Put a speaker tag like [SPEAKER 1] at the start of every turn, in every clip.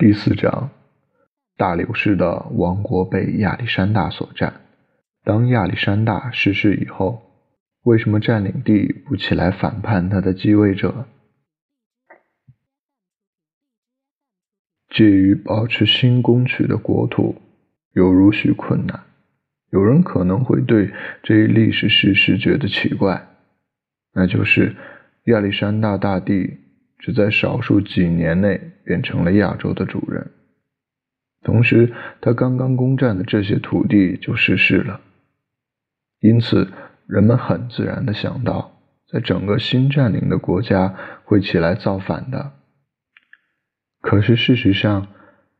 [SPEAKER 1] 第四章，大流士的王国被亚历山大所占。当亚历山大逝世以后，为什么占领地不起来反叛他的继位者？介于保持新攻取的国土有如许困难。有人可能会对这一历史事实觉得奇怪，那就是亚历山大大帝。只在少数几年内变成了亚洲的主人，同时他刚刚攻占的这些土地就失势了，因此人们很自然地想到，在整个新占领的国家会起来造反的。可是事实上，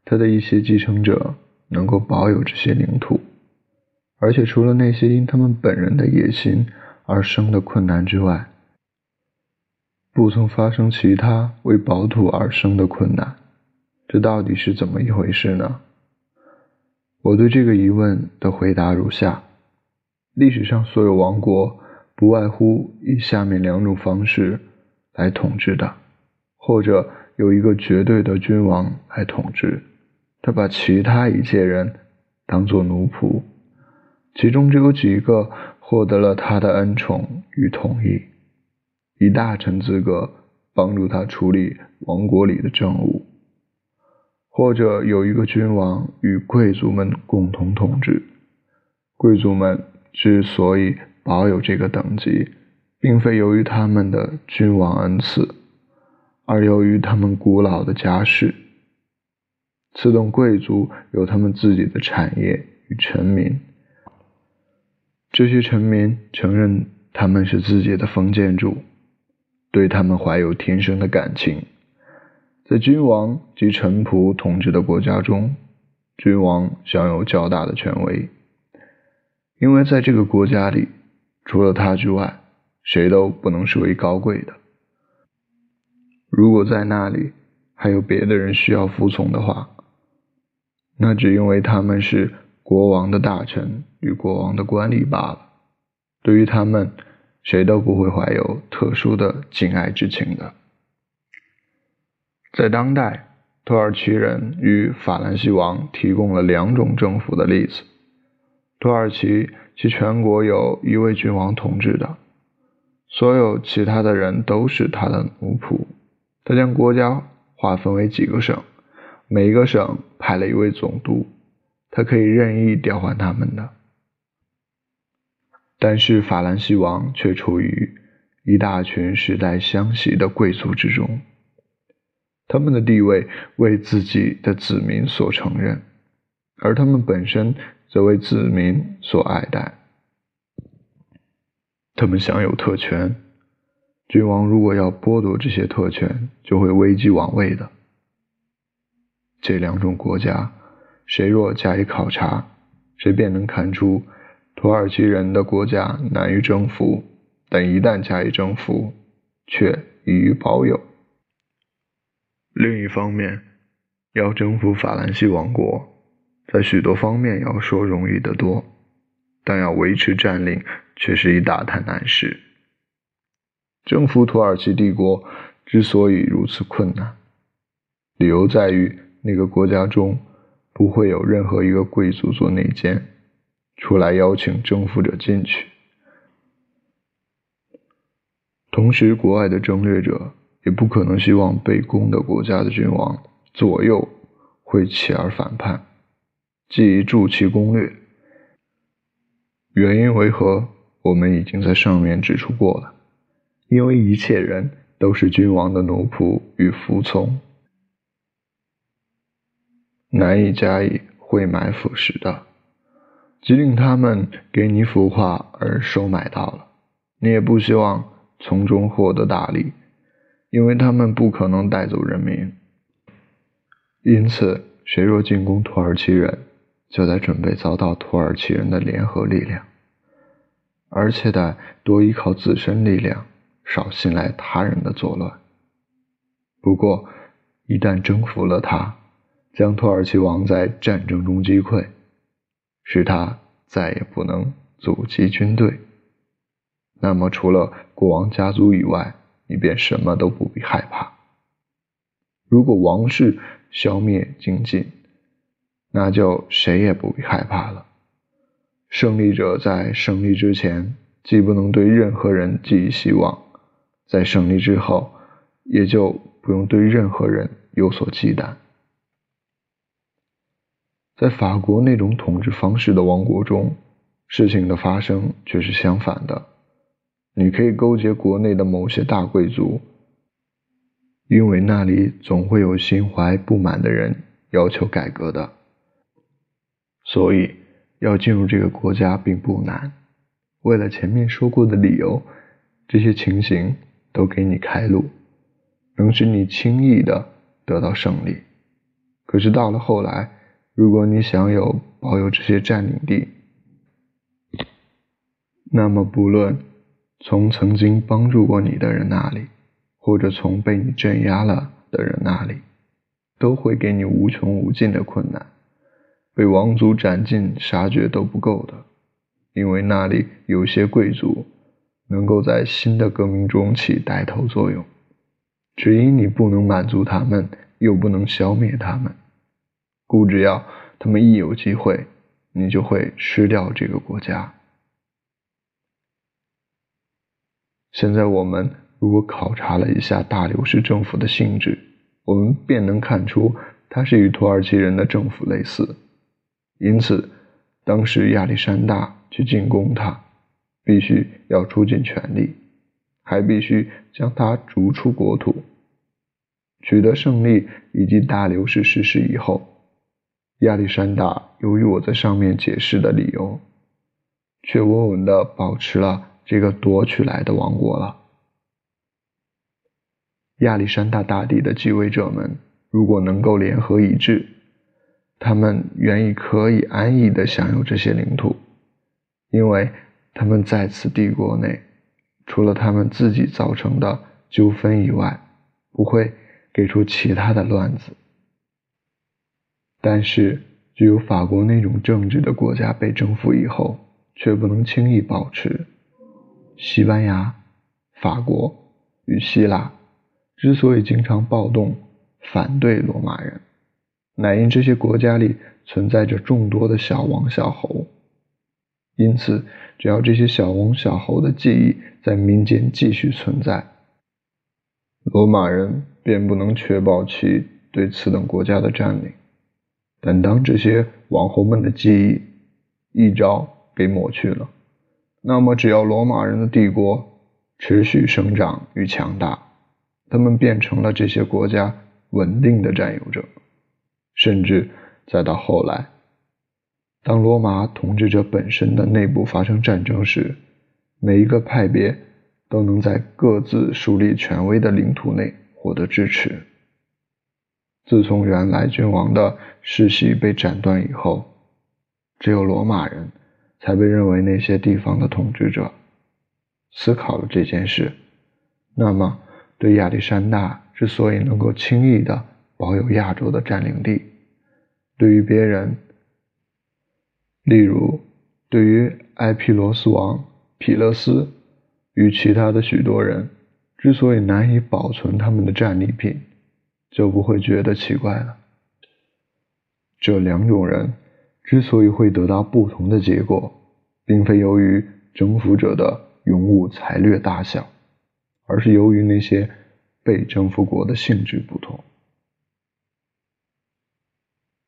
[SPEAKER 1] 他的一些继承者能够保有这些领土，而且除了那些因他们本人的野心而生的困难之外。不曾发生其他为保土而生的困难，这到底是怎么一回事呢？我对这个疑问的回答如下：历史上所有王国不外乎以下面两种方式来统治的，或者有一个绝对的君王来统治，他把其他一切人当作奴仆，其中只有几个获得了他的恩宠与同意。以大臣资格帮助他处理王国里的政务，或者有一个君王与贵族们共同统治。贵族们之所以保有这个等级，并非由于他们的君王恩赐，而由于他们古老的家世。此等贵族有他们自己的产业与臣民，这些臣民承认他们是自己的封建主。对他们怀有天生的感情，在君王及臣仆统治的国家中，君王享有较大的权威，因为在这个国家里，除了他之外，谁都不能视为高贵的。如果在那里还有别的人需要服从的话，那只因为他们是国王的大臣与国王的官吏罢了。对于他们。谁都不会怀有特殊的敬爱之情的。在当代，土耳其人与法兰西王提供了两种政府的例子。土耳其其全国有一位君王统治的，所有其他的人都是他的奴仆。他将国家划分为几个省，每一个省派了一位总督，他可以任意调换他们的。但是法兰西王却处于一大群世代相袭的贵族之中，他们的地位为自己的子民所承认，而他们本身则为子民所爱戴。他们享有特权，君王如果要剥夺这些特权，就会危及王位的。这两种国家，谁若加以考察，谁便能看出。土耳其人的国家难于征服，但一旦加以征服，却易于保有。另一方面，要征服法兰西王国，在许多方面要说容易得多，但要维持占领却是一大摊难事。征服土耳其帝国之所以如此困难，理由在于那个国家中不会有任何一个贵族做内奸。出来邀请征服者进去，同时国外的征略者也不可能希望被攻的国家的君王左右会起而反叛，即助其攻略。原因为何？我们已经在上面指出过了，因为一切人都是君王的奴仆与服从，难以加以会埋伏时的。即令他们给你腐化而收买到了，你也不希望从中获得大利，因为他们不可能带走人民。因此，谁若进攻土耳其人，就得准备遭到土耳其人的联合力量，而且得多依靠自身力量，少信赖他人的作乱。不过，一旦征服了他，将土耳其王在战争中击溃。使他再也不能阻击军队。那么，除了国王家族以外，你便什么都不必害怕。如果王室消灭精进，那就谁也不必害怕了。胜利者在胜利之前，既不能对任何人寄予希望，在胜利之后，也就不用对任何人有所忌惮。在法国那种统治方式的王国中，事情的发生却是相反的。你可以勾结国内的某些大贵族，因为那里总会有心怀不满的人要求改革的，所以要进入这个国家并不难。为了前面说过的理由，这些情形都给你开路，能使你轻易的得到胜利。可是到了后来，如果你想有保有这些占领地，那么不论从曾经帮助过你的人那里，或者从被你镇压了的人那里，都会给你无穷无尽的困难，被王族斩尽杀绝都不够的，因为那里有些贵族能够在新的革命中起带头作用，只因你不能满足他们，又不能消灭他们。故只要他们一有机会，你就会失掉这个国家。现在我们如果考察了一下大流士政府的性质，我们便能看出它是与土耳其人的政府类似。因此，当时亚历山大去进攻他，必须要出尽全力，还必须将他逐出国土。取得胜利以及大流士逝世以后。亚历山大由于我在上面解释的理由，却稳稳地保持了这个夺取来的王国了。亚历山大大帝的继位者们如果能够联合一致，他们愿意可以安逸地享有这些领土，因为他们在此帝国内，除了他们自己造成的纠纷以外，不会给出其他的乱子。但是，具有法国那种政治的国家被征服以后，却不能轻易保持。西班牙、法国与希腊之所以经常暴动反对罗马人，乃因这些国家里存在着众多的小王小侯。因此，只要这些小王小侯的记忆在民间继续存在，罗马人便不能确保其对此等国家的占领。但当这些王侯们的记忆一朝给抹去了，那么只要罗马人的帝国持续生长与强大，他们变成了这些国家稳定的占有者。甚至再到后来，当罗马统治者本身的内部发生战争时，每一个派别都能在各自树立权威的领土内获得支持。自从原来君王的世袭被斩断以后，只有罗马人才被认为那些地方的统治者。思考了这件事，那么对亚历山大之所以能够轻易的保有亚洲的占领地，对于别人，例如对于埃皮罗斯王皮勒斯与其他的许多人，之所以难以保存他们的战利品。就不会觉得奇怪了。这两种人之所以会得到不同的结果，并非由于征服者的勇武才略大小，而是由于那些被征服国的性质不同。